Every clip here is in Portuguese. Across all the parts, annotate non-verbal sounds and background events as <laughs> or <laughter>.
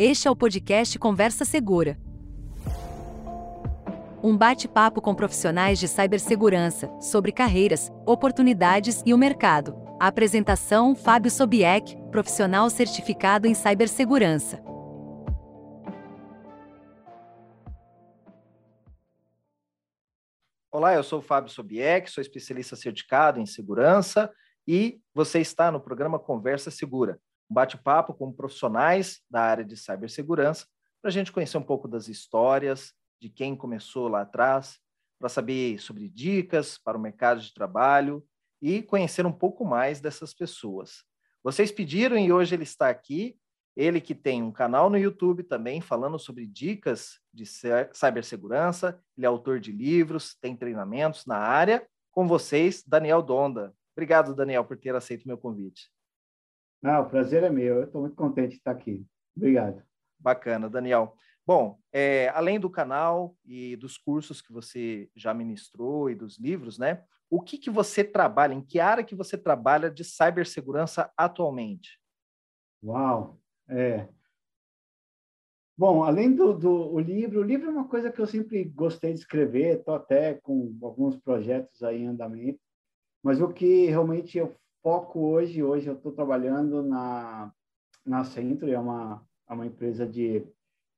Este é o podcast Conversa Segura. Um bate-papo com profissionais de cibersegurança sobre carreiras, oportunidades e o mercado. A apresentação: Fábio Sobieck, profissional certificado em cibersegurança. Olá, eu sou o Fábio Sobieck, sou especialista certificado em segurança e você está no programa Conversa Segura, um bate-papo com profissionais da área de cibersegurança para a gente conhecer um pouco das histórias de quem começou lá atrás, para saber sobre dicas para o mercado de trabalho e conhecer um pouco mais dessas pessoas. Vocês pediram e hoje ele está aqui. Ele que tem um canal no YouTube também falando sobre dicas de cibersegurança, ele é autor de livros, tem treinamentos na área. Com vocês, Daniel Donda. Obrigado, Daniel, por ter aceito o meu convite. Não, o prazer é meu. Eu estou muito contente de estar aqui. Obrigado. Bacana, Daniel. Bom, é, além do canal e dos cursos que você já ministrou e dos livros, né? O que, que você trabalha, em que área que você trabalha de cibersegurança atualmente? Uau! É. Bom, além do, do o livro, o livro é uma coisa que eu sempre gostei de escrever, estou até com alguns projetos aí em andamento, mas o que realmente eu foco hoje, hoje eu estou trabalhando na, na Centro, é uma, é uma empresa de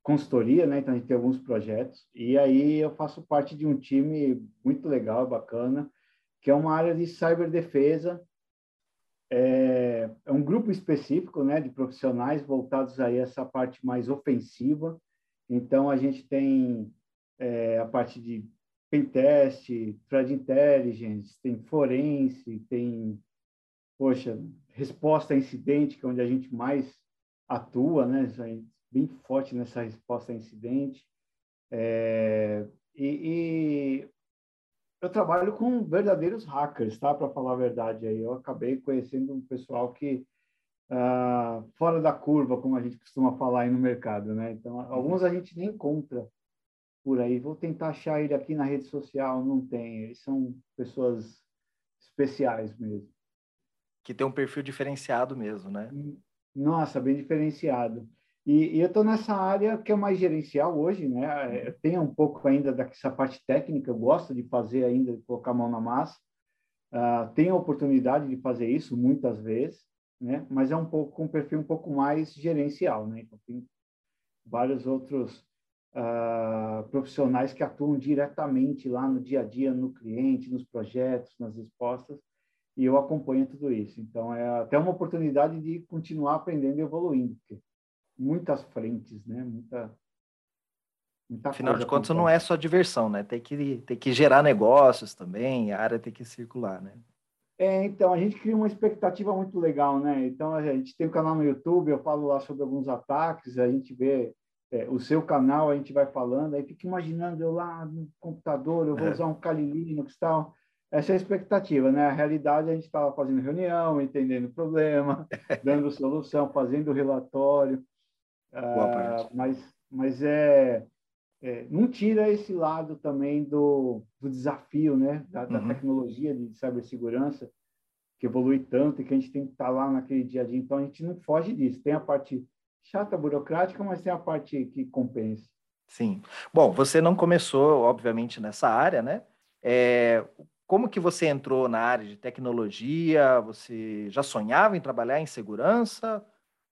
consultoria, né? Então a gente tem alguns projetos, e aí eu faço parte de um time muito legal, bacana, que é uma área de cyberdefesa, é, é um grupo específico né, de profissionais voltados a essa parte mais ofensiva. Então, a gente tem é, a parte de pentest, threat intelligence, tem forense, tem, poxa, resposta a incidente, que é onde a gente mais atua, né? Bem forte nessa resposta a incidente. É, e, eu trabalho com verdadeiros hackers, tá? Para falar a verdade aí, eu acabei conhecendo um pessoal que uh, fora da curva, como a gente costuma falar aí no mercado, né? Então, alguns a gente nem encontra por aí. Vou tentar achar ele aqui na rede social, não tem. Eles são pessoas especiais mesmo. Que tem um perfil diferenciado mesmo, né? Nossa, bem diferenciado. E, e eu estou nessa área que é mais gerencial hoje, né? É, tem um pouco ainda dessa parte técnica, eu gosto de fazer ainda, de colocar a mão na massa. Uh, tenho a oportunidade de fazer isso muitas vezes, né? Mas é um pouco com um perfil um pouco mais gerencial, né? Então tem vários outros uh, profissionais que atuam diretamente lá no dia a dia, no cliente, nos projetos, nas respostas, e eu acompanho tudo isso. Então é até uma oportunidade de continuar aprendendo e evoluindo, porque muitas frentes, né? Muita, muita Afinal de contas, não é só diversão, né? Tem que, tem que gerar negócios também, a área tem que circular, né? É, então, a gente cria uma expectativa muito legal, né? Então, a gente tem um canal no YouTube, eu falo lá sobre alguns ataques, a gente vê é, o seu canal, a gente vai falando, aí fica imaginando eu lá no computador, eu vou é. usar um Kali Linux e tal. Essa é a expectativa, né? A realidade, a gente estava fazendo reunião, entendendo o problema, <laughs> dando solução, fazendo relatório. Ah, mas, mas é, é, não tira esse lado também do, do desafio, né? Da, da uhum. tecnologia de cibersegurança, que evolui tanto e que a gente tem que estar tá lá naquele dia a dia. Então, a gente não foge disso. Tem a parte chata, burocrática, mas tem a parte que compensa. Sim. Bom, você não começou, obviamente, nessa área, né? É, como que você entrou na área de tecnologia? Você já sonhava em trabalhar em segurança?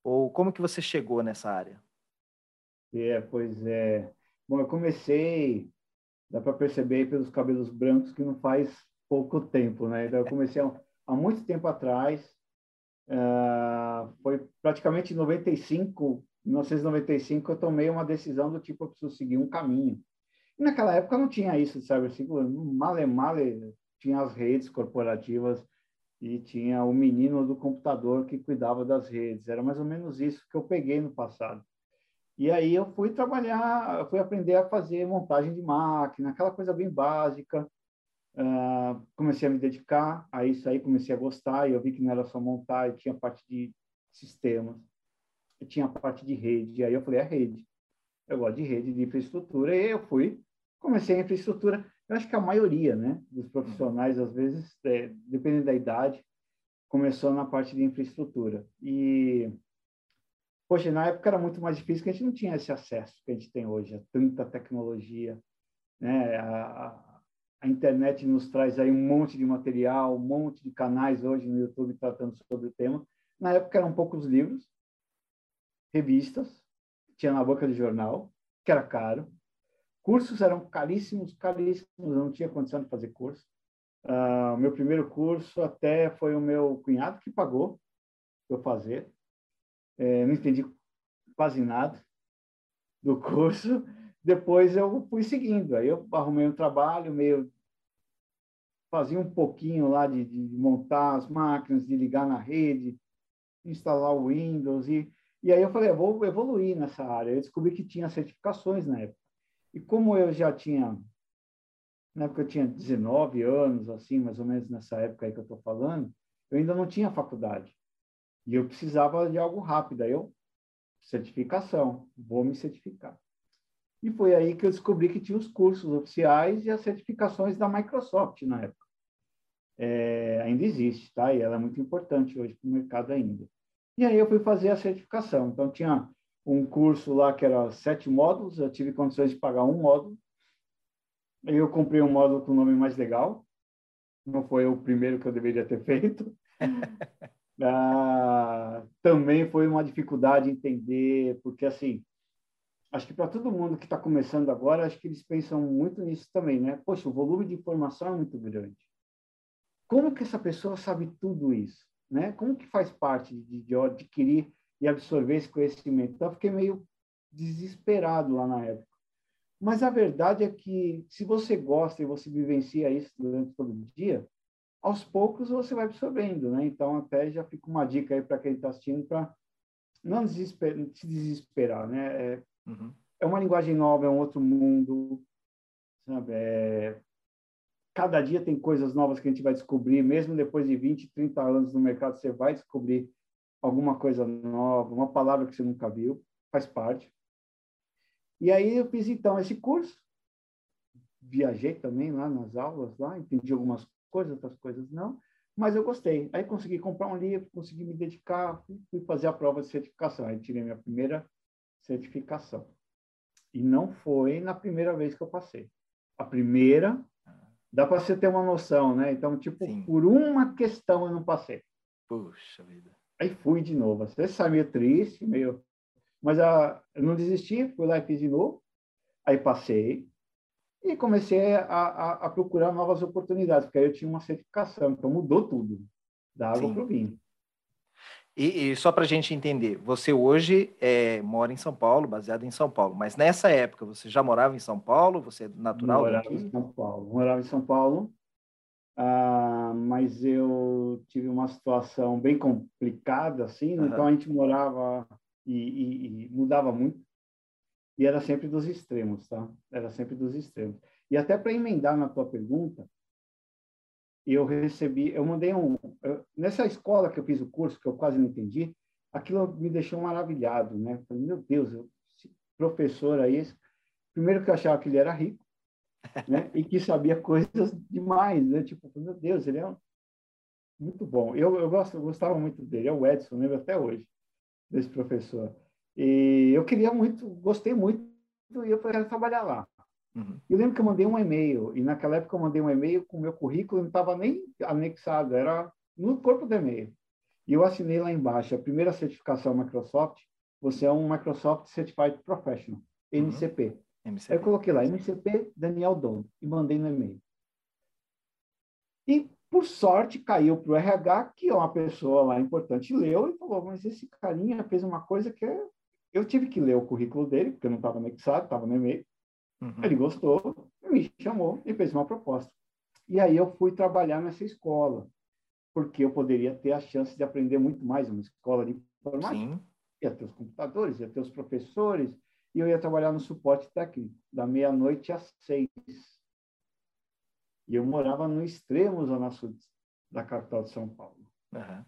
Ou como que você chegou nessa área? É, pois é. Bom, eu comecei, dá para perceber pelos cabelos brancos que não faz pouco tempo, né? Então, eu <laughs> comecei há, há muito tempo atrás, uh, foi praticamente em 95, 1995, eu tomei uma decisão do tipo, eu preciso seguir um caminho. E naquela época não tinha isso de cibersegurança, male male tinha as redes corporativas e tinha o menino do computador que cuidava das redes. Era mais ou menos isso que eu peguei no passado. E aí eu fui trabalhar, eu fui aprender a fazer montagem de máquina, aquela coisa bem básica. Uh, comecei a me dedicar a isso aí, comecei a gostar, e eu vi que não era só montar, tinha parte de sistemas, tinha parte de rede, e aí eu falei, é rede. Eu gosto de rede, de infraestrutura, e eu fui, comecei a infraestrutura. Eu acho que a maioria né, dos profissionais, às vezes, é, dependendo da idade, começou na parte de infraestrutura. E Poxa, na época era muito mais difícil, porque a gente não tinha esse acesso que a gente tem hoje, a tanta tecnologia, né? A, a internet nos traz aí um monte de material, um monte de canais hoje no YouTube tratando sobre o tema. Na época eram poucos livros, revistas, tinha na boca de jornal, que era caro. Cursos eram caríssimos, caríssimos, não tinha condição de fazer curso. Uh, meu primeiro curso até foi o meu cunhado que pagou eu fazer. É, não entendi quase nada do curso. Depois eu fui seguindo. Aí eu arrumei um trabalho meio fazia um pouquinho lá de, de montar as máquinas, de ligar na rede, instalar o Windows e e aí eu falei, eu vou evoluir nessa área. Eu descobri que tinha certificações na época. E como eu já tinha, na época eu tinha 19 anos, assim, mais ou menos nessa época aí que eu estou falando, eu ainda não tinha faculdade. E eu precisava de algo rápido. Aí eu, certificação, vou me certificar. E foi aí que eu descobri que tinha os cursos oficiais e as certificações da Microsoft na época. É, ainda existe, tá? E ela é muito importante hoje para o mercado ainda. E aí eu fui fazer a certificação. Então, tinha um curso lá que era sete módulos, eu tive condições de pagar um módulo. Eu comprei um módulo com o nome mais legal. Não foi o primeiro que eu deveria ter <laughs> feito. <laughs> ah, também foi uma dificuldade entender, porque assim, acho que para todo mundo que está começando agora, acho que eles pensam muito nisso também, né? Poxa, o volume de informação é muito grande. Como que essa pessoa sabe tudo isso? né? Como que faz parte de, de adquirir e absorver esse conhecimento? Então, eu fiquei meio desesperado lá na época. Mas a verdade é que, se você gosta e você vivencia isso durante todo o dia, aos poucos você vai absorvendo, né? Então, até já fica uma dica aí para quem está assistindo para não desesper se desesperar, né? É, uhum. é, uma linguagem nova, é um outro mundo, sabe? É, cada dia tem coisas novas que a gente vai descobrir, mesmo depois de 20, 30 anos no mercado, você vai descobrir alguma coisa nova, uma palavra que você nunca viu, faz parte. E aí eu fiz então esse curso, viajei também lá nas aulas, lá entendi algumas coisas, outras coisas não, mas eu gostei. Aí consegui comprar um livro, consegui me dedicar, fui fazer a prova de certificação. Aí tirei minha primeira certificação. E não foi na primeira vez que eu passei. A primeira Dá para você ter uma noção, né? Então, tipo, Sim. por uma questão eu não passei. Puxa vida. Aí fui de novo. Você sai meio triste, meio. Mas a, eu não desisti, fui lá e fiz de novo. Aí passei e comecei a, a, a procurar novas oportunidades, porque aí eu tinha uma certificação, então mudou tudo, da água para o vinho. E, e só para a gente entender, você hoje é, mora em São Paulo, baseado em São Paulo, mas nessa época você já morava em São Paulo? Você é natural morava em São Paulo. Morava em São Paulo, ah, mas eu tive uma situação bem complicada, assim, uhum. então a gente morava e, e, e mudava muito, e era sempre dos extremos, tá? Era sempre dos extremos. E até para emendar na tua pergunta, eu recebi, eu mandei um, eu, nessa escola que eu fiz o curso, que eu quase não entendi, aquilo me deixou maravilhado, né? Falei, meu Deus, eu, esse professor aí, primeiro que eu achava que ele era rico, né? E que sabia coisas demais, né? Tipo, meu Deus, ele é um, muito bom. Eu, eu, gosto, eu gostava muito dele, é o Edson, lembro até hoje, desse professor. E eu queria muito, gostei muito, e eu quero trabalhar lá. Uhum. Eu lembro que eu mandei um e-mail, e naquela época eu mandei um e-mail com o meu currículo, não estava nem anexado, era no corpo do e-mail. E eu assinei lá embaixo, a primeira certificação Microsoft, você é um Microsoft Certified Professional, MCP. Uhum. MCP. Eu coloquei lá, MCP Daniel Dono, e mandei no e-mail. E, por sorte, caiu para o RH, que é uma pessoa lá importante, leu e falou, mas esse carinha fez uma coisa que eu tive que ler o currículo dele, porque eu não estava anexado, estava no e-mail. Uhum. Ele gostou, me chamou e fez uma proposta. E aí eu fui trabalhar nessa escola, porque eu poderia ter a chance de aprender muito mais, uma escola de informática. Sim. Ia ter os computadores, ia ter os professores, e eu ia trabalhar no suporte técnico, da meia-noite às seis. E eu morava no extremo zona sul da capital de São Paulo. Uhum.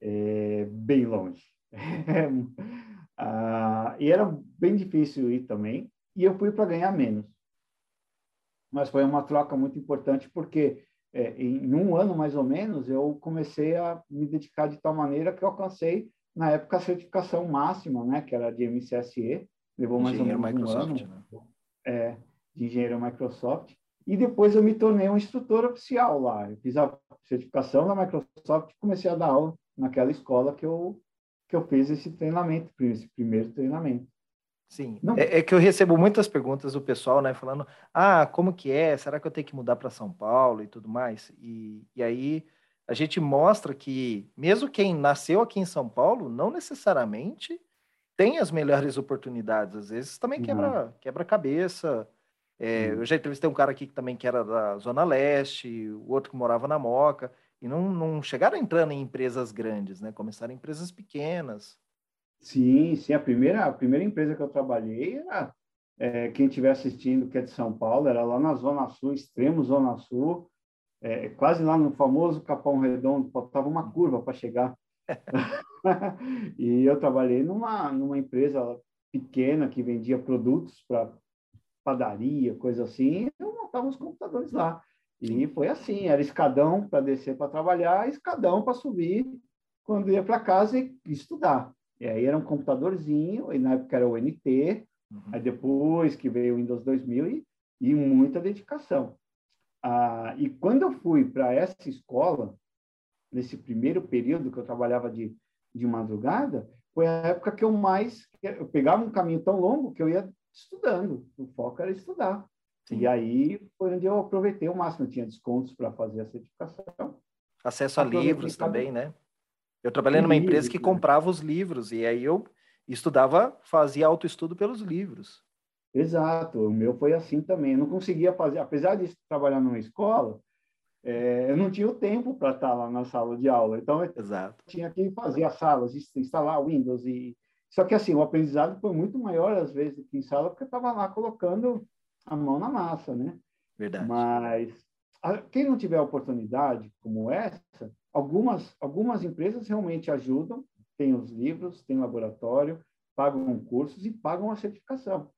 É, bem longe. <laughs> ah, e era bem difícil ir também, e eu fui para ganhar menos. Mas foi uma troca muito importante porque é, em um ano mais ou menos eu comecei a me dedicar de tal maneira que eu alcancei na época, a certificação máxima, né, que era de MCSE, levou mais engenheiro ou menos Microsoft, um ano, né? é, de engenheiro Microsoft, e depois eu me tornei um instrutor oficial lá. Eu fiz a certificação da Microsoft e comecei a dar aula naquela escola que eu, que eu fiz esse treinamento, esse primeiro treinamento. Sim, é, é, que eu recebo muitas perguntas do pessoal, né, falando, ah, como que é? Será que eu tenho que mudar para São Paulo e tudo mais? E, e aí a gente mostra que mesmo quem nasceu aqui em São Paulo, não necessariamente tem as melhores oportunidades. Às vezes também quebra, quebra cabeça. É, eu já entrevistei um cara aqui que também que era da Zona Leste, o outro que morava na Moca, e não, não chegaram entrando em empresas grandes, né? Começaram em empresas pequenas. Sim, sim. A primeira, a primeira empresa que eu trabalhei era, é, quem estiver assistindo, que é de São Paulo, era lá na Zona Sul, extremo Zona Sul, é, quase lá no famoso Capão Redondo, faltava uma curva para chegar. <laughs> e eu trabalhei numa, numa empresa pequena que vendia produtos para padaria, coisa assim, e eu montava os computadores lá. E foi assim, era escadão para descer para trabalhar, escadão para subir quando ia para casa e estudar. E aí era um computadorzinho, e na época era o NT, uhum. aí depois que veio o Windows 2000 e, e muita dedicação. Ah, e quando eu fui para essa escola, nesse primeiro período que eu trabalhava de, de madrugada, foi a época que eu mais eu pegava um caminho tão longo que eu ia estudando. O foco era estudar. Sim. E aí foi onde eu aproveitei o máximo. Eu tinha descontos para fazer a certificação. Acesso a livros também, né? Eu trabalhei numa empresa que comprava os livros e aí eu estudava, fazia autoestudo pelos livros. Exato, o meu foi assim também. Eu não conseguia fazer, apesar de trabalhar numa escola, é, eu não tinha o tempo para estar lá na sala de aula. Então, eu Exato. tinha que fazer as salas, instalar Windows. e Só que, assim, o aprendizado foi muito maior, às vezes, do que em sala, porque eu estava lá colocando a mão na massa, né? Verdade. Mas quem não tiver oportunidade como essa, algumas, algumas empresas realmente ajudam, tem os livros, tem laboratório, pagam cursos e pagam a certificação.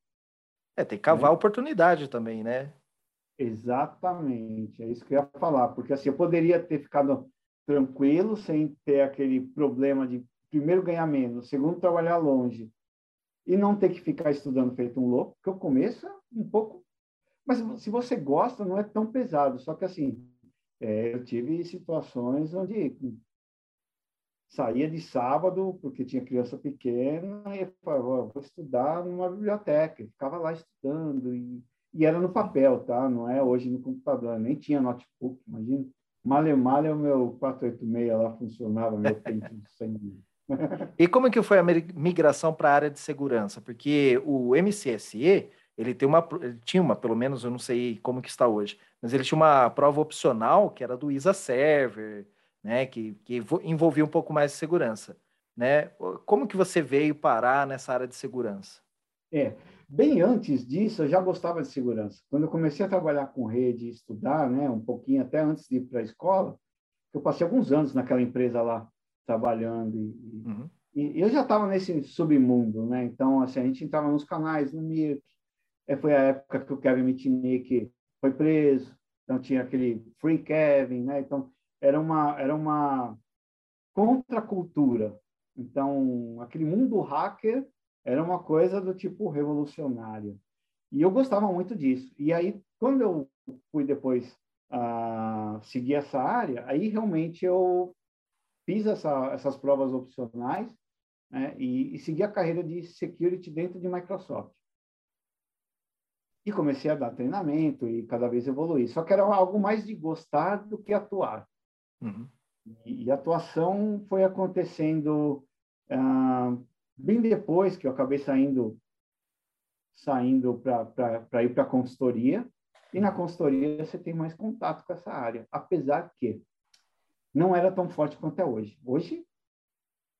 É, tem que cavar né? oportunidade também, né? Exatamente, é isso que eu ia falar, porque assim, eu poderia ter ficado tranquilo, sem ter aquele problema de, primeiro, ganhar menos, segundo, trabalhar longe, e não ter que ficar estudando feito um louco, porque o começo é um pouco... Mas se você gosta, não é tão pesado, só que assim, é, eu tive situações onde saía de sábado, porque tinha criança pequena, e falava, vou estudar numa biblioteca. ficava lá estudando, e, e, era no papel, tá? Não é hoje no computador, nem tinha notebook, imagina. Malha malha o meu 486 lá funcionava, meu tempo sem <laughs> E como é que foi a migração para a área de segurança? Porque o MCSE, ele tem uma, ele tinha uma, pelo menos eu não sei como que está hoje, mas ele tinha uma prova opcional que era do ISA Server, né, que, que envolvia um pouco mais de segurança, né? Como que você veio parar nessa área de segurança? É, bem antes disso eu já gostava de segurança. Quando eu comecei a trabalhar com rede, estudar, né, um pouquinho até antes de ir para a escola, eu passei alguns anos naquela empresa lá trabalhando e, uhum. e eu já estava nesse submundo, né? Então assim a gente entrava nos canais, no Mirk, é, foi a época que o Kevin Mitnick foi preso, então tinha aquele Free Kevin, né? Então era uma era uma contracultura. Então aquele mundo hacker era uma coisa do tipo revolucionário. E eu gostava muito disso. E aí quando eu fui depois uh, seguir essa área, aí realmente eu fiz essa, essas provas opcionais né, e, e segui a carreira de security dentro de Microsoft. E comecei a dar treinamento e cada vez evoluir. Só que era algo mais de gostar do que atuar. Uhum. E, e, a atuação foi acontecendo ah, bem depois que eu acabei saindo saindo para ir para a consultoria. E na consultoria você tem mais contato com essa área, apesar que não era tão forte quanto é hoje. Hoje,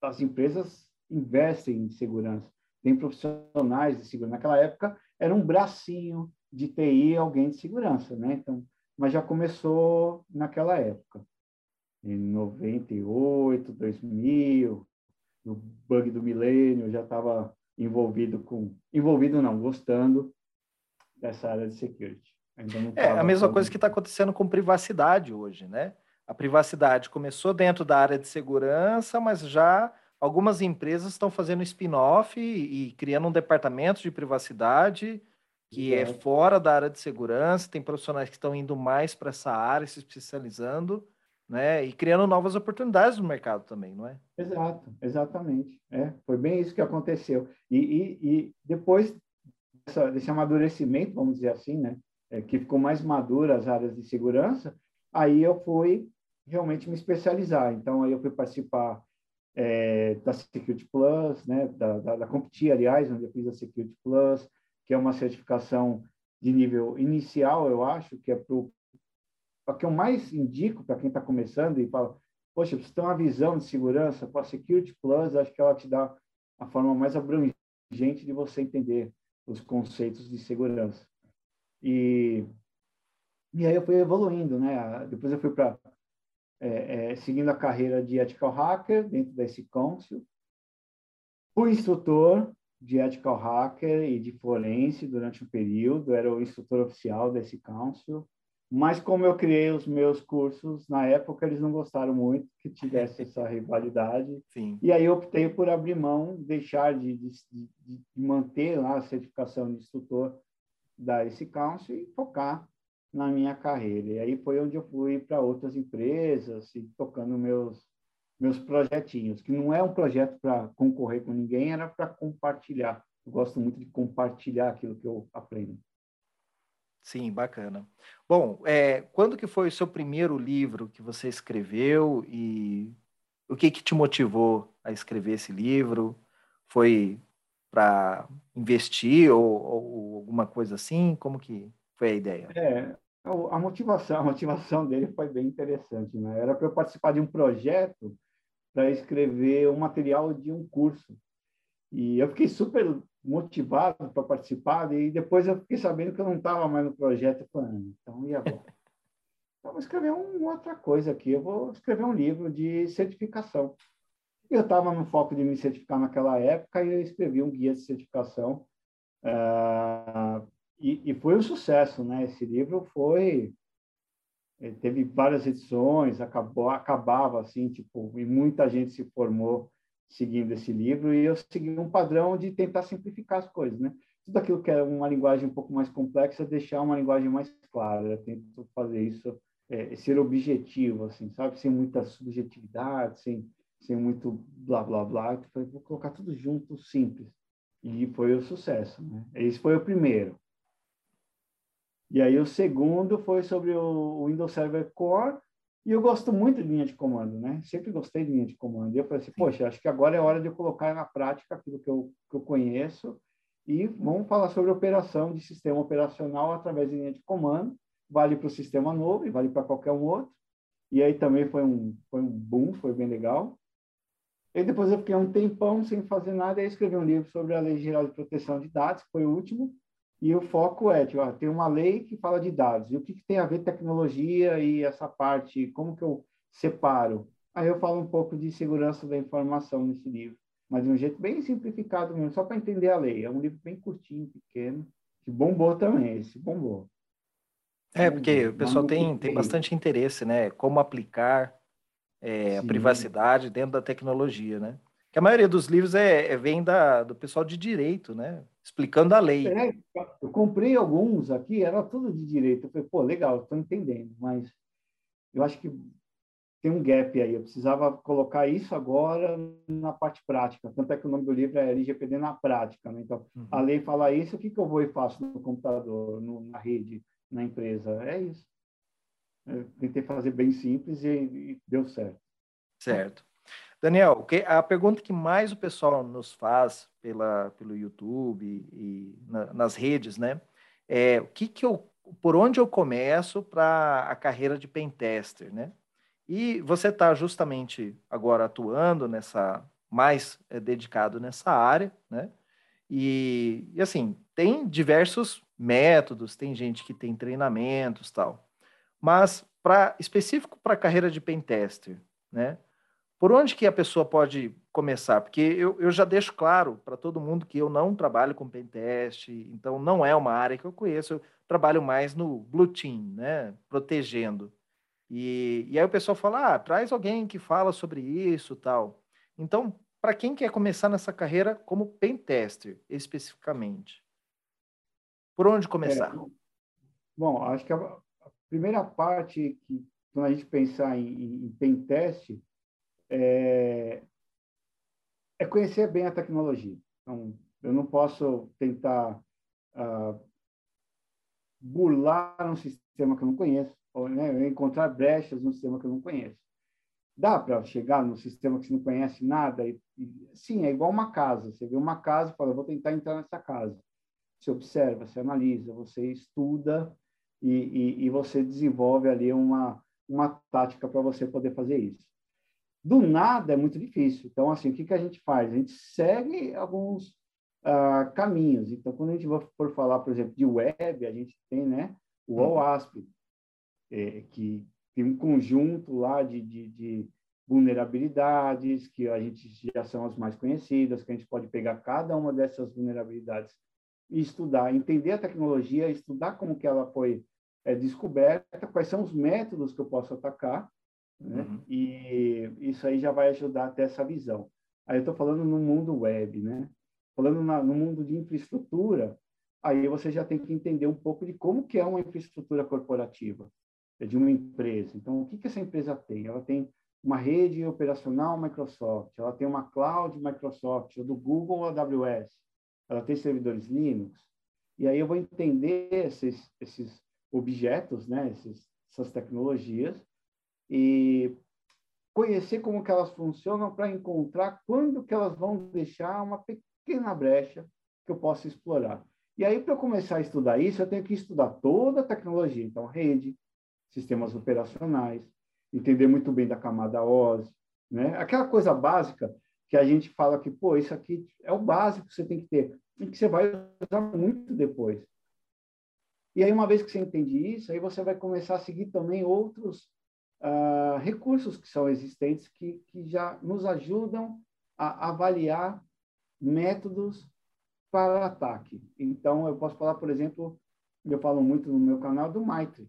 as empresas investem em segurança, tem profissionais de segurança. Naquela época, era um bracinho de TI alguém de segurança, né? Então, mas já começou naquela época, em 98, 2000, no bug do milênio, já estava envolvido com, envolvido não, gostando dessa área de security. é a mesma coisa que está acontecendo com privacidade hoje, né? A privacidade começou dentro da área de segurança, mas já algumas empresas estão fazendo spin-off e, e, criando um departamento de privacidade que é fora da área de segurança, tem profissionais que estão indo mais para essa área, se especializando, né? E criando novas oportunidades no mercado também, não é? Exato, exatamente. É, foi bem isso que aconteceu. E, e, e depois dessa, desse amadurecimento, vamos dizer assim, né? É, que ficou mais madura as áreas de segurança, aí eu fui realmente me especializar. Então, aí eu fui participar é, da Security Plus, né? Da, da, da aliás, onde eu fiz a Security Plus, que é uma certificação de nível inicial, eu acho, que é para que eu mais indico para quem está começando e fala, poxa, você tem uma visão de segurança, com a Security Plus, acho que ela te dá a forma mais abrangente de você entender os conceitos de segurança. E, e aí eu fui evoluindo, né? Depois eu fui para é, é, seguindo a carreira de ethical hacker dentro da SC Council, fui instrutor de ethical hacker e de forense durante um período, era o instrutor oficial desse council, mas como eu criei os meus cursos na época, eles não gostaram muito que tivesse <laughs> essa rivalidade. Sim. E aí eu optei por abrir mão, deixar de, de, de manter lá a certificação de instrutor da esse council e focar na minha carreira. E aí foi onde eu fui para outras empresas e tocando meus meus projetinhos, que não é um projeto para concorrer com ninguém, era para compartilhar. Eu gosto muito de compartilhar aquilo que eu aprendo. Sim, bacana. Bom, é, quando que foi o seu primeiro livro que você escreveu e o que que te motivou a escrever esse livro? Foi para investir ou, ou, alguma coisa assim? Como que foi a ideia? É, a motivação, <laughs> a motivação dele foi bem interessante, né? Era para eu participar de um projeto para escrever um material de um curso. E eu fiquei super motivado para participar, e depois eu fiquei sabendo que eu não estava mais no projeto. Falando, então, e agora? <laughs> Então, vou escrever uma outra coisa aqui, eu vou escrever um livro de certificação. Eu estava no foco de me certificar naquela época e eu escrevi um guia de certificação. Uh, e, e, foi um sucesso, né? Esse livro foi ele teve várias edições, acabou, acabava assim, tipo, e muita gente se formou seguindo esse livro, e eu segui um padrão de tentar simplificar as coisas, né? Tudo aquilo que é uma linguagem um pouco mais complexa, deixar uma linguagem mais clara. Eu tento fazer isso, é, ser objetivo, assim, sabe? Sem muita subjetividade, sem, sem muito blá, blá, blá. Então, vou colocar tudo junto, simples. E foi o sucesso, né? Esse foi o primeiro. E aí o segundo foi sobre o Windows Server Core, e eu gosto muito de linha de comando, né? Sempre gostei de linha de comando. E eu falei assim, poxa, acho que agora é hora de eu colocar na prática aquilo que eu, que eu conheço e vamos falar sobre operação de sistema operacional através de linha de comando. Vale para o sistema novo e vale para qualquer um outro. E aí também foi um, foi um boom, foi bem legal. E depois eu fiquei um tempão sem fazer nada e escrevi um livro sobre a Lei Geral de Proteção de Dados, que foi o último, e o foco é, tipo, ó, tem uma lei que fala de dados. E o que, que, tem a ver tecnologia e essa parte? Como que eu separo? Aí eu falo um pouco de segurança da informação nesse livro, mas de um jeito bem simplificado mesmo, só para entender a lei. É um livro bem curtinho, pequeno, que bombou também, esse bombou. É, porque o pessoal tem, tem bastante interesse, né? Como aplicar é, a privacidade dentro da tecnologia, né? Que a maioria dos livros é, é vem da, do pessoal de direito, né? Explicando a lei. É, eu comprei alguns aqui, era tudo de direito. Eu falei, pô, legal, estou entendendo, mas eu acho que tem um gap aí. Eu precisava colocar isso agora na parte prática. Tanto é que o nome do livro é LGPD na prática. Né? Então, uhum. a lei fala isso, o que, que eu vou e faço no computador, no, na rede, na empresa? É isso. Eu tentei fazer bem simples e, e deu certo. Certo. Daniel, a pergunta que mais o pessoal nos faz pela, pelo YouTube e na, nas redes, né? É o que, que eu, por onde eu começo para a carreira de pentester, né? E você está justamente agora atuando nessa, mais é, dedicado nessa área, né? E, e assim, tem diversos métodos, tem gente que tem treinamentos tal. Mas para específico para a carreira de pentester, né? Por onde que a pessoa pode começar? Porque eu, eu já deixo claro para todo mundo que eu não trabalho com pentest, então não é uma área que eu conheço, eu trabalho mais no blue team, né? Protegendo. E, e aí o pessoal fala, ah, traz alguém que fala sobre isso tal. Então, para quem quer começar nessa carreira como pentester, especificamente? Por onde começar? É, bom, acho que a, primeira parte que, quando a gente pensar em, em pentest, é, é conhecer bem a tecnologia. Então, eu não posso tentar uh, burlar um sistema que eu não conheço, ou né, encontrar brechas no sistema que eu não conheço. Dá para chegar no sistema que você não conhece nada? E, e, sim, é igual uma casa. Você vê uma casa e fala, vou tentar entrar nessa casa. Você observa, você analisa, você estuda e, e, e você desenvolve ali uma, uma tática para você poder fazer isso. Do nada é muito difícil. Então, assim, o que, que a gente faz? A gente segue alguns uh, caminhos. Então, quando a gente for falar, por exemplo, de web, a gente tem né, o uhum. OWASP, é, que tem um conjunto lá de, de, de, vulnerabilidades, que a gente já são as mais conhecidas, que a gente pode pegar cada uma dessas vulnerabilidades e estudar, entender a tecnologia, estudar como que ela foi é, descoberta, quais são os métodos que eu posso atacar, né? Uhum. E isso aí já vai ajudar a ter essa visão. Aí eu estou falando no mundo web, né? Falando na, no mundo de infraestrutura, aí você já tem que entender um pouco de como que é uma infraestrutura corporativa é de uma empresa. Então, o que, que essa empresa tem? Ela tem uma rede operacional Microsoft, ela tem uma cloud Microsoft, ou do Google ou AWS, ela tem servidores Linux. E aí eu vou entender esses, esses objetos, né, esses, essas tecnologias, e conhecer como que elas funcionam para encontrar quando que elas vão deixar uma pequena brecha que eu possa explorar. E aí, para eu começar a estudar isso, eu tenho que estudar toda a tecnologia. Então, rede, sistemas operacionais, entender muito bem da camada OS, né? Aquela coisa básica que a gente fala que, pô, isso aqui é o básico que você tem que ter, e que você vai usar muito depois. E aí, uma vez que você entende isso, aí você vai começar a seguir também outros uh, recursos que são existentes que, que já nos ajudam a avaliar métodos para ataque. Então, eu posso falar, por exemplo, eu falo muito no meu canal do Maitre.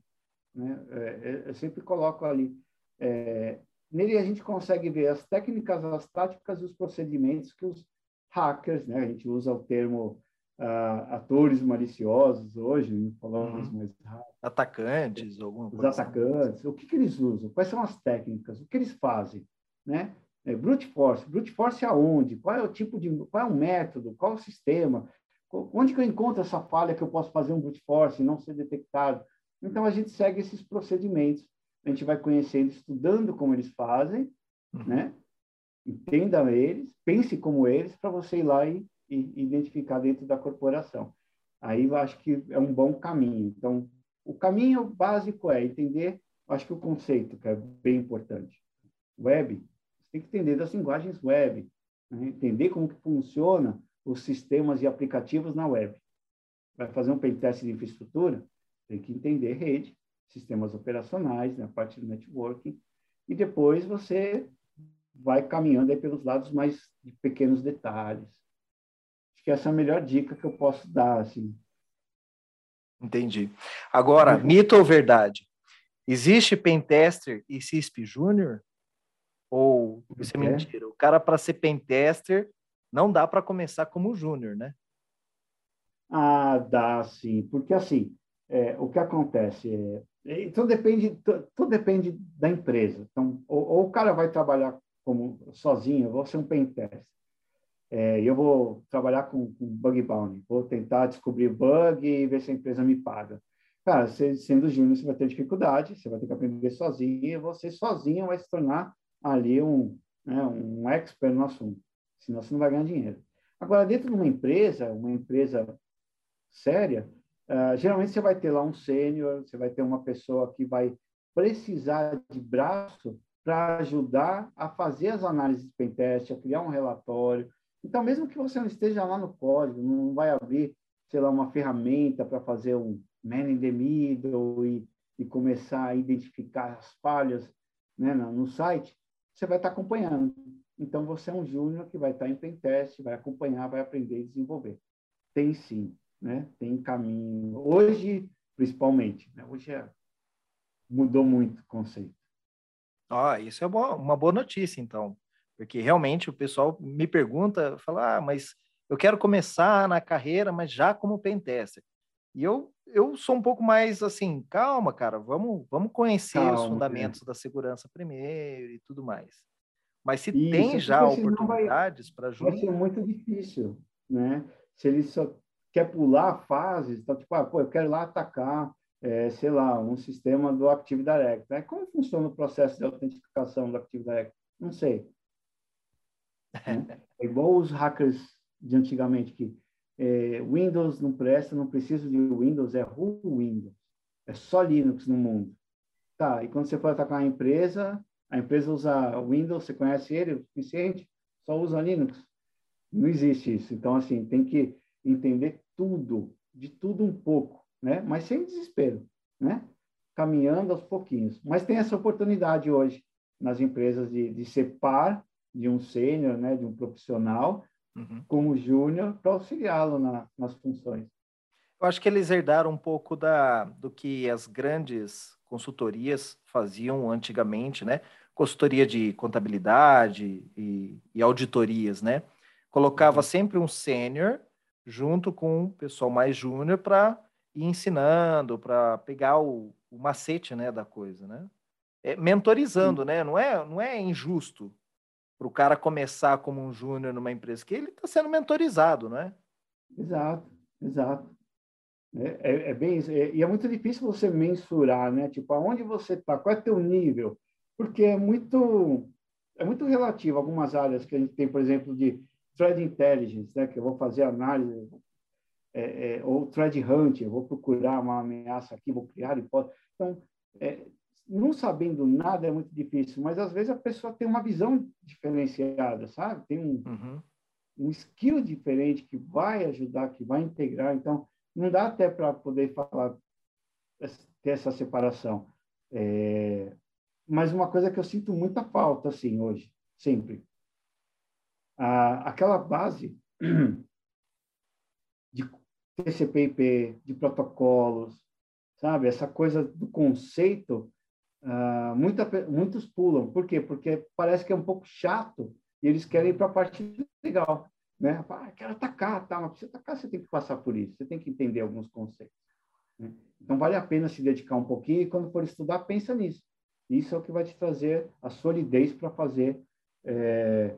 Né? É, é, eu sempre coloco ali. É, nele a gente consegue ver as técnicas, as táticas e os procedimentos que os hackers, né? a gente usa o termo uh, atores maliciosos hoje, falamos uhum. mais rápido. Atacantes, alguma coisa. Os assim. atacantes, o que, que eles usam? Quais são as técnicas? O que eles fazem? Né? É, brute force. Brute force aonde? Qual é o tipo de... Qual é o método? Qual é o sistema? Onde que eu encontro essa falha que eu posso fazer um brute force e não ser detectado? Então, a gente segue esses procedimentos. A gente vai conhecendo, estudando como eles fazem, uhum. né? Entenda eles, pense como eles, para você ir lá e identificar dentro da corporação. Aí eu acho que é um bom caminho. Então, o caminho básico é entender, acho que o conceito, que é bem importante. Web, você tem que entender das linguagens web, né? entender como que funciona os sistemas e aplicativos na web. Vai fazer um pentest de infraestrutura, tem que entender rede, sistemas operacionais, né? a parte do networking, e depois você vai caminhando aí pelos lados mais de pequenos detalhes, Acho que essa é a melhor dica que eu posso dar, assim. Entendi. Agora, uhum. mito ou verdade? Existe pentester e CISP Júnior? Ou isso é mentira? O cara, para ser pentester, não dá para começar como júnior, né? Ah, dá sim. Porque, assim, é, o que acontece é... Então, depende, tudo depende da empresa. Então, ou, ou o cara vai trabalhar como sozinho, eu vou ser um pentester é, eu vou trabalhar com, com, bug bounty, vou tentar descobrir bug e ver se a empresa me paga. Cara, você, sendo júnior, você vai ter dificuldade, você vai ter que aprender sozinho, e você sozinho vai se tornar ali um, né, um expert no assunto, senão você não vai ganhar dinheiro. Agora, dentro de uma empresa, uma empresa séria, uh, geralmente você vai ter lá um sênior, você vai ter uma pessoa que vai precisar de braço para ajudar a fazer as análises de pentest, a criar um relatório, então, mesmo que você não esteja lá no código, não vai abrir, sei lá, uma ferramenta para fazer um man in the middle e, e começar a identificar as falhas né, no site, você vai estar acompanhando. Então, você é um júnior que vai estar em pentest, vai acompanhar, vai aprender e desenvolver. Tem sim, né? tem caminho. Hoje, principalmente, né? hoje é... mudou muito o conceito. Ah, isso é uma boa notícia, então Porque realmente o pessoal me pergunta, fala, ah, mas eu quero começar na carreira, mas já como pentester. E eu, eu sou um pouco mais assim, calma, cara, vamos, vamos conhecer calma, os fundamentos é. da segurança primeiro e tudo mais. Mas se Isso, tem já oportunidades para juntar. Vai ser muito difícil, né? Se ele só quer pular fases, então, tipo, ah, pô, eu quero lá atacar, é, sei lá, um sistema do Active Directory. Né? Como funciona o processo de autenticação do Active Directory? Não sei. Né? É igual os hackers de antigamente que é, Windows não presta, não preciso de Windows, é who Windows. É só Linux no mundo. Tá, e quando você for atacar a empresa, a empresa usa Windows, você conhece ele o suficiente, só usa Linux. Não existe isso. Então, assim, tem que entender tudo, de tudo um pouco, né? Mas sem desespero, né? Caminhando aos pouquinhos. Mas tem essa oportunidade hoje nas empresas de, de ser par de um sênior, né? De um profissional, uhum. como júnior para auxiliá-lo na, nas funções. Eu acho que eles herdaram um pouco da, do que as grandes consultorias faziam antigamente, né? Consultoria de contabilidade e, e auditorias, né? Colocava uhum. sempre um sênior junto com o pessoal mais júnior para ir ensinando, para pegar o, o, macete, né, da coisa, né? É, mentorizando, né? Não é, não é injusto para o cara começar como um júnior numa empresa, que ele está sendo mentorizado, não é? Exato, exato. É, é, é bem é, e é muito difícil você mensurar, né? Tipo, aonde você está, qual é teu nível? Porque é muito é muito relativo algumas áreas que a gente tem, por exemplo, de thread intelligence, né? Que eu vou fazer análise é, é, ou thread hunt, eu vou procurar uma ameaça aqui, vou criar hipótese. Então, é, não sabendo nada é muito difícil, mas às vezes a pessoa tem uma visão diferenciada, sabe? Tem um, uhum. um skill diferente que vai ajudar, que vai integrar. Então, não dá até para poder falar, ter essa separação. É, mas uma coisa que eu sinto muita falta, assim, hoje, sempre. Ah, aquela base <clears throat> de TCP/IP, de protocolos, sabe? Essa coisa do conceito Uh, muita, muitos pulam. Por quê? Porque parece que é um pouco chato e eles querem ir para a parte legal. Né? Ah, quero atacar, tá? mas para você atacar você tem que passar por isso, você tem que entender alguns conceitos. Né? Então vale a pena se dedicar um pouquinho e quando for estudar, pensa nisso. Isso é o que vai te trazer a solidez para fazer é,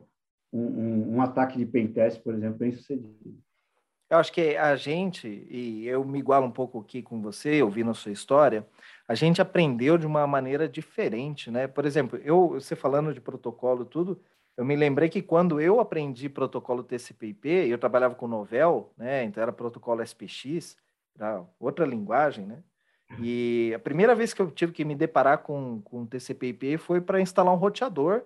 um, um, um, ataque de pentest, por exemplo, bem sucedido. Eu acho que a gente, e eu me igualo um pouco aqui com você, ouvindo a sua história, a gente aprendeu de uma maneira diferente, né? Por exemplo, eu, você falando de protocolo tudo, eu me lembrei que quando eu aprendi protocolo TCP/IP, eu trabalhava com Novell, né? Então era protocolo SPX, era outra linguagem, né? E a primeira vez que eu tive que me deparar com, com TCP/IP foi para instalar um roteador.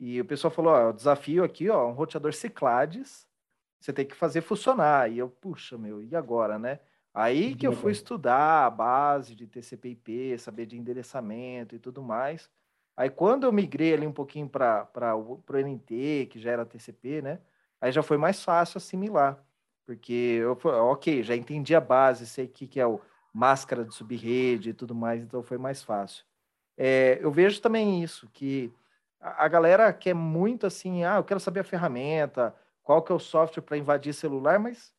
E o pessoal falou: ó, o desafio aqui, ó, um roteador Cyclades, você tem que fazer funcionar. E eu, puxa, meu, e agora, né? Aí que eu fui estudar a base de TCP/IP, saber de endereçamento e tudo mais. Aí quando eu migrei ali um pouquinho para o NT, que já era TCP, né? Aí já foi mais fácil assimilar, porque eu ok, já entendi a base, sei o que, que é o máscara de subrede e tudo mais, então foi mais fácil. É, eu vejo também isso, que a, a galera quer muito assim, ah, eu quero saber a ferramenta, qual que é o software para invadir celular, mas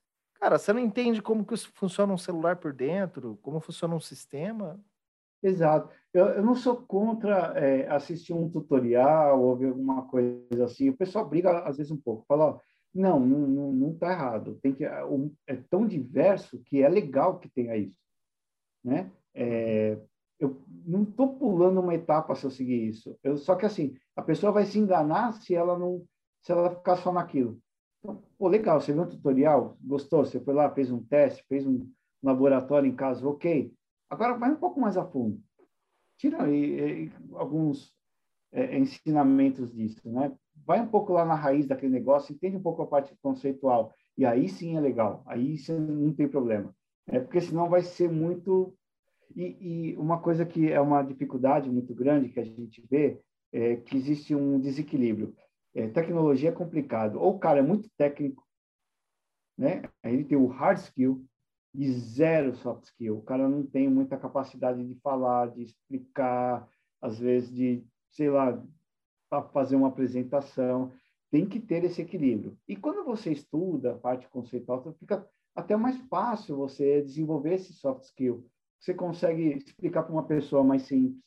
Cara, você não entende como que funciona um celular por dentro, como funciona um sistema? Exato. Eu, eu não sou contra é, assistir um tutorial ou ver alguma coisa assim. O pessoal briga às vezes um pouco. Fala, ó, não, não, não está errado. Tem que, é tão diverso que é legal que tenha isso. Né? É, eu não estou pulando uma etapa se eu seguir isso. Eu, só que assim, a pessoa vai se enganar se ela não se ela ficar só naquilo. Então, pô, legal, você viu um tutorial, gostou, você foi lá, fez um teste, fez um laboratório em casa, ok. Agora vai um pouco mais a fundo. Tira aí, alguns é, ensinamentos disso, né? Vai um pouco lá na raiz daquele negócio, entende um pouco a parte conceitual. E aí sim é legal, aí sim não tem problema. É porque senão vai ser muito. E, e uma coisa que é uma dificuldade muito grande que a gente vê é que existe um desequilíbrio é, tecnologia é complicado. Ou o cara é muito técnico, né? Aí ele tem o hard skill e zero soft skill. O cara não tem muita capacidade de falar, de explicar, às vezes de, sei lá, fazer uma apresentação. Tem que ter esse equilíbrio. E quando você estuda a parte conceitual, fica até mais fácil você desenvolver esse soft skill. Você consegue explicar para uma pessoa mais simples.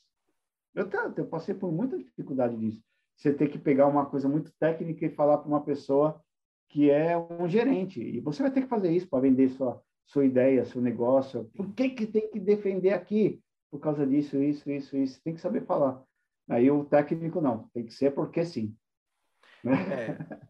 Eu, eu passei por muita dificuldade disso. Você ter que pegar uma coisa muito técnica e falar para uma pessoa que é um gerente. E você vai ter que fazer isso para vender sua, sua ideia, seu negócio. Por que, que tem que defender aqui? Por causa disso, isso, isso, isso. Tem que saber falar. Aí o técnico não, tem que ser porque sim. Né? É.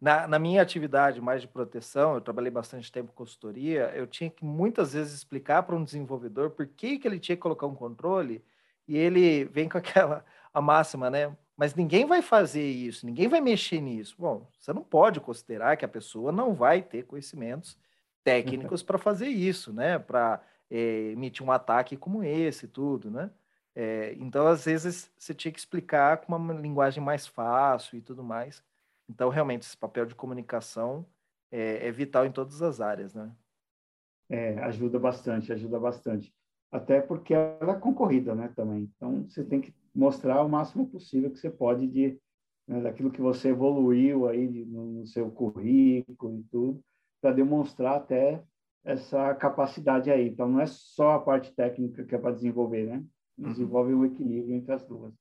Na, na, minha atividade mais de proteção, eu trabalhei bastante tempo em consultoria, eu tinha que muitas vezes explicar para um desenvolvedor por que, que ele tinha que colocar um controle e ele vem com aquela a máxima, né? Mas ninguém vai fazer isso, ninguém vai mexer nisso. Bom, você não pode considerar que a pessoa não vai ter conhecimentos técnicos <laughs> para fazer isso, né? Para é, eh, emitir um ataque como esse, tudo, né? É, então, às vezes, você tinha que explicar com uma linguagem mais fácil e tudo mais. Então, realmente, esse papel de comunicação é, é vital em todas as áreas, né? É, ajuda bastante, ajuda bastante. Até porque ela é concorrida, né, também. Então, você tem que mostrar o máximo possível que você pode de né, daquilo que você evoluiu aí no, no seu currículo e tudo, para demonstrar até essa capacidade aí. Então, não é só a parte técnica que é para desenvolver, né? Uhum. Desenvolve um equilíbrio entre as duas.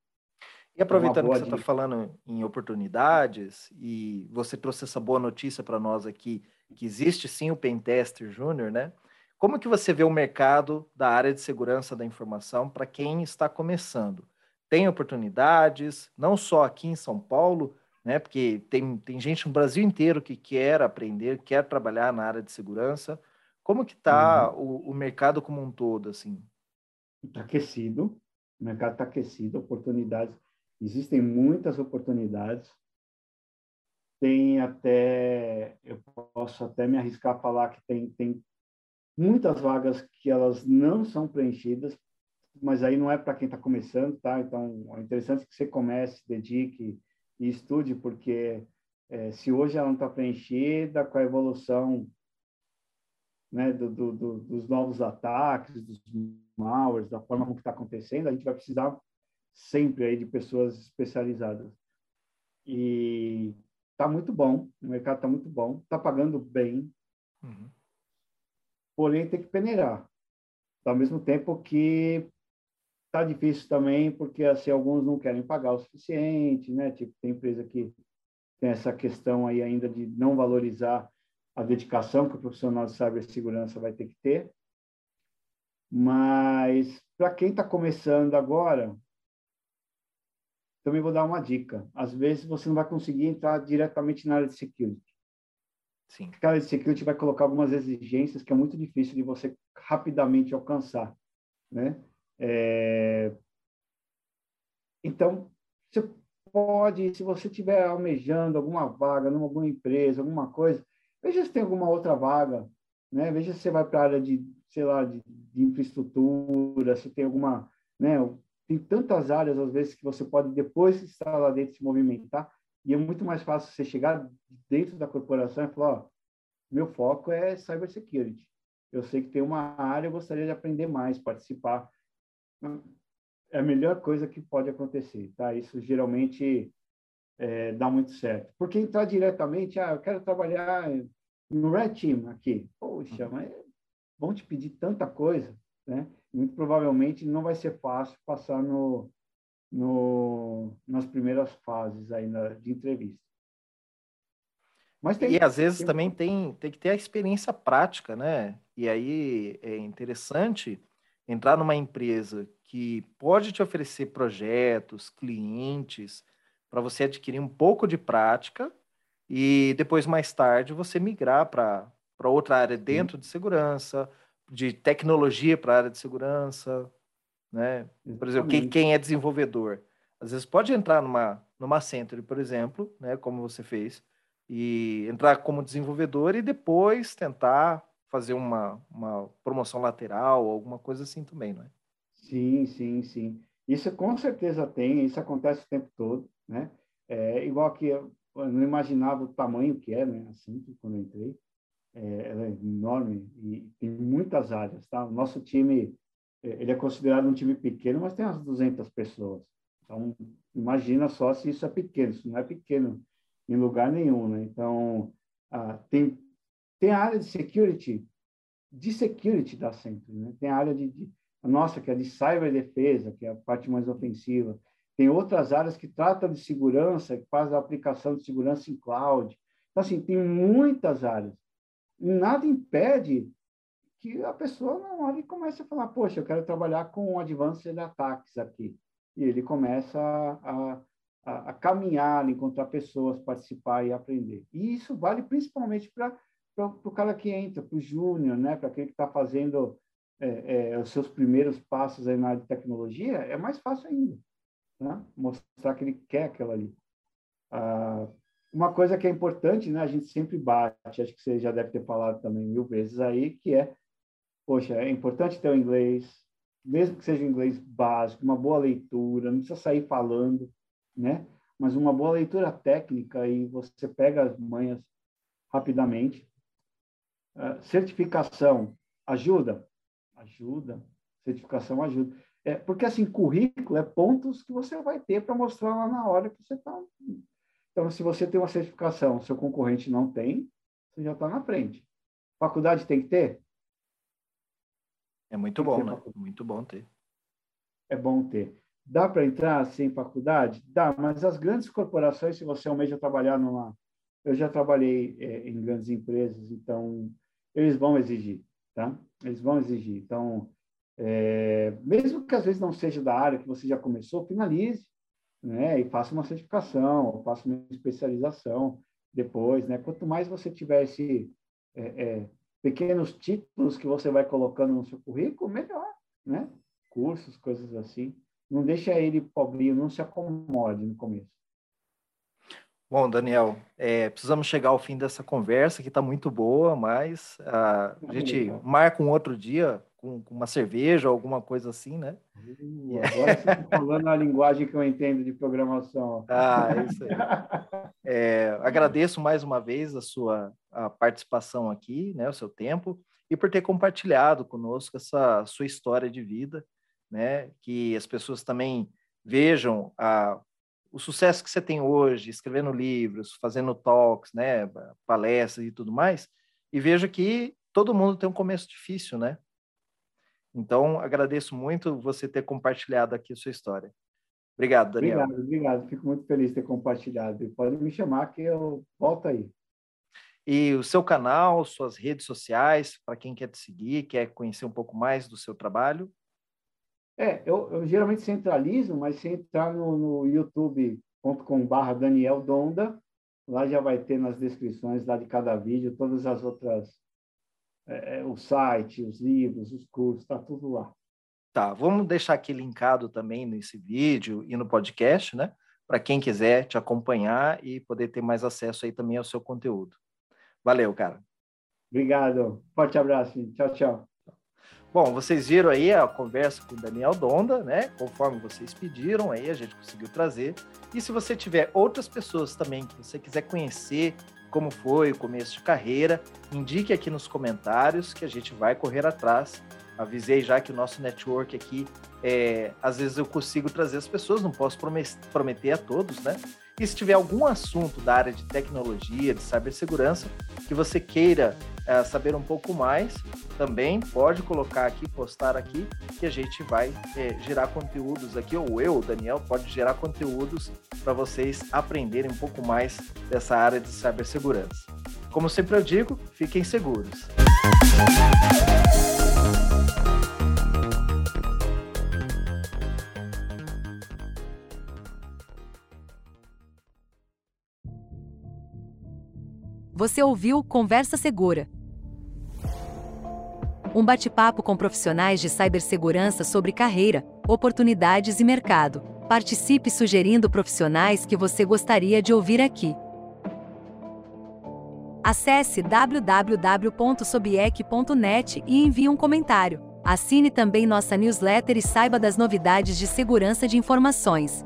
E aproveitando que você está falando em oportunidades, e você trouxe essa boa notícia para nós aqui, que existe sim o Pentester Júnior, né? Como que você vê o mercado da área de segurança da informação para quem está começando? Tem oportunidades, não só aqui em São Paulo, né? Porque tem, tem gente no Brasil inteiro que quer aprender, quer trabalhar na área de segurança. Como que está uhum. o, o mercado como um todo, assim? Está aquecido, o mercado está aquecido, oportunidades Existem muitas oportunidades. Tem até, eu posso até me arriscar a falar que tem, tem muitas vagas que elas não são preenchidas, mas aí não é para quem está começando, tá? Então, é interessante que você comece, dedique e estude, porque é, se hoje ela não está preenchida, com a evolução né, do, do, do, dos novos ataques, dos malwares, da forma como está acontecendo, a gente vai precisar sempre aí de pessoas especializadas. E tá muito bom, o mercado tá muito bom, tá pagando bem. Uhum. Porém, tem que peneirar. Ao mesmo tempo que tá difícil também, porque assim, alguns não querem pagar o suficiente, né? Tipo, tem empresa que tem essa questão aí ainda de não valorizar a dedicação que o profissional de cibersegurança vai ter que ter. Mas para quem está começando agora, também vou dar uma dica. Às vezes você não vai conseguir entrar diretamente na área de security. Sim. Porque a área de security vai colocar algumas exigências que é muito difícil de você rapidamente alcançar, né? É... Então, você pode, se você estiver almejando alguma vaga numa alguma empresa, alguma coisa, veja se tem alguma outra vaga, né? Veja se você vai para a área de, sei lá, de, de infraestrutura, se tem alguma, né? tem tantas áreas, às vezes, que você pode depois estar lá dentro se movimentar, e é muito mais fácil você chegar dentro da corporação e falar, ó, meu foco é cybersecurity. Eu sei que tem uma área, eu gostaria de aprender mais, participar. É a melhor coisa que pode acontecer, tá? Isso geralmente é, dá muito certo. Porque entrar diretamente, ah, eu quero trabalhar no Red Team aqui. Poxa, uhum. mas vão te pedir tanta coisa, né? muito provavelmente não vai ser fácil passar no, no, nas primeiras fases aí na, de entrevista. Mas tem, e às vezes tem... também tem, tem que ter a experiência prática, né? E aí é interessante entrar numa empresa que pode te oferecer projetos, clientes, para você adquirir um pouco de prática e depois, mais tarde, você migrar para outra área dentro de segurança, de tecnologia para a área de segurança, né? Por exemplo, quem, quem, é desenvolvedor, às vezes pode entrar numa numa Century, por exemplo, né, como você fez, e entrar como desenvolvedor e depois tentar fazer uma, uma promoção lateral, alguma coisa assim também, não é? Sim, sim, sim. Isso com certeza tem, isso acontece o tempo todo, né? É, igual que eu, eu não imaginava o tamanho que é, né? Assim, quando eu entrei é, ela é enorme e tem muitas áreas, tá? O nosso time, é, ele é considerado um time pequeno, mas tem umas 200 pessoas, Então, imagina só se isso é pequeno. Isso não é pequeno em lugar nenhum, né? Então, ah, tem, tem a área de security, de security da Accenture, né? Tem a área de, de nossa, que é de cyberdefesa, que é a parte mais ofensiva. Tem outras áreas que tratam de segurança, que fazem a aplicação de segurança em cloud. Então, assim, tem muitas áreas. Nada impede que a pessoa olhe e comece a falar, poxa, eu quero trabalhar com advanced ataques aqui. E ele começa a, a, a caminhar, encontrar pessoas, participar e aprender. E isso vale principalmente para o cara que entra, para o júnior, né? para aquele que está fazendo é, é, os seus primeiros passos aí na área de tecnologia, é mais fácil ainda. Né? Mostrar que ele quer aquela ali. Ah, uma coisa que é importante, né? A gente sempre bate, acho que você já deve ter falado também mil vezes aí, que é, poxa, é importante ter o inglês, mesmo que seja inglês básico, uma boa leitura, não precisa sair falando, né? Mas uma boa leitura técnica e você pega as manhas rapidamente. Uh, certificação ajuda? Ajuda. Certificação ajuda. É, porque, assim, currículo é pontos que você vai ter para mostrar lá na hora que você está. Então, se você tem uma certificação, seu concorrente não tem, você já está na frente. Faculdade tem que ter? É muito bom, né? Muito bom ter. É bom ter. Dá para entrar sem faculdade? Dá, mas as grandes corporações, se você almeja trabalhar numa. Eu já trabalhei é, em grandes empresas, então eles vão exigir, tá? Eles vão exigir. Então, é, mesmo que às vezes não seja da área que você já começou, finalize, né? E faça uma certificação, ou faça uma especialização depois, né? Quanto mais você tiver esse é, é, pequenos títulos que você vai colocando no seu currículo, melhor, né? Cursos, coisas assim. Não deixa ele pobrinho, não se acomode no começo. Bom, Daniel, é, precisamos chegar ao fim dessa conversa, que está muito boa, mas uh, a gente marca um outro dia com, com, uma cerveja, alguma coisa assim, né? Uh, agora você está falando a linguagem que eu entendo de programação. Ah, é isso aí. É, agradeço mais uma vez a sua a participação aqui, né, o seu tempo, e por ter compartilhado conosco essa sua história de vida, né, que as pessoas também vejam a, o sucesso que você tem hoje, escrevendo livros, fazendo talks, né, palestras e tudo mais, e veja que todo mundo tem um começo difícil, né? Então, agradeço muito você ter compartilhado aqui a sua história. Obrigado, Daniel. Obrigado, obrigado. Fico muito feliz de ter compartilhado. Pode me chamar que eu volto aí. E o seu canal, suas redes sociais, para quem quer te seguir, quer conhecer um pouco mais do seu trabalho? É, eu, eu geralmente centralizo, mas se entrar no, no youtube.com.br Daniel Donda, lá já vai ter nas descrições lá de cada vídeo todas as outras, é, é o site, os livros, os cursos, está tudo lá. Tá, vamos deixar aqui linkado também nesse vídeo e no podcast, né? Para quem quiser te acompanhar e poder ter mais acesso aí também ao seu conteúdo. Valeu, cara. Obrigado. Forte abraço. Tchau, tchau. Bom, vocês viram aí a conversa com o Daniel Donda, né? Conforme vocês pediram, aí a gente conseguiu trazer. E se você tiver outras pessoas também que você quiser conhecer como foi o começo de carreira, indique aqui nos comentários que a gente vai correr atrás. Avisei já que o nosso network aqui, é, às vezes eu consigo trazer as pessoas, não posso prometer a todos, né? E se tiver algum assunto da área de tecnologia, de cibersegurança, que você queira é, saber um pouco mais, também pode colocar aqui, postar aqui, que a gente vai é, gerar conteúdos aqui, ou eu, Daniel, pode gerar conteúdos para vocês aprenderem um pouco mais dessa área de cibersegurança. Como sempre eu digo, fiquem seguros. Você ouviu Conversa Segura. Um bate-papo com profissionais de cibersegurança sobre carreira, oportunidades e mercado. Participe sugerindo profissionais que você gostaria de ouvir aqui. Acesse www.sobiec.net e envie um comentário. Assine também nossa newsletter e saiba das novidades de segurança de informações.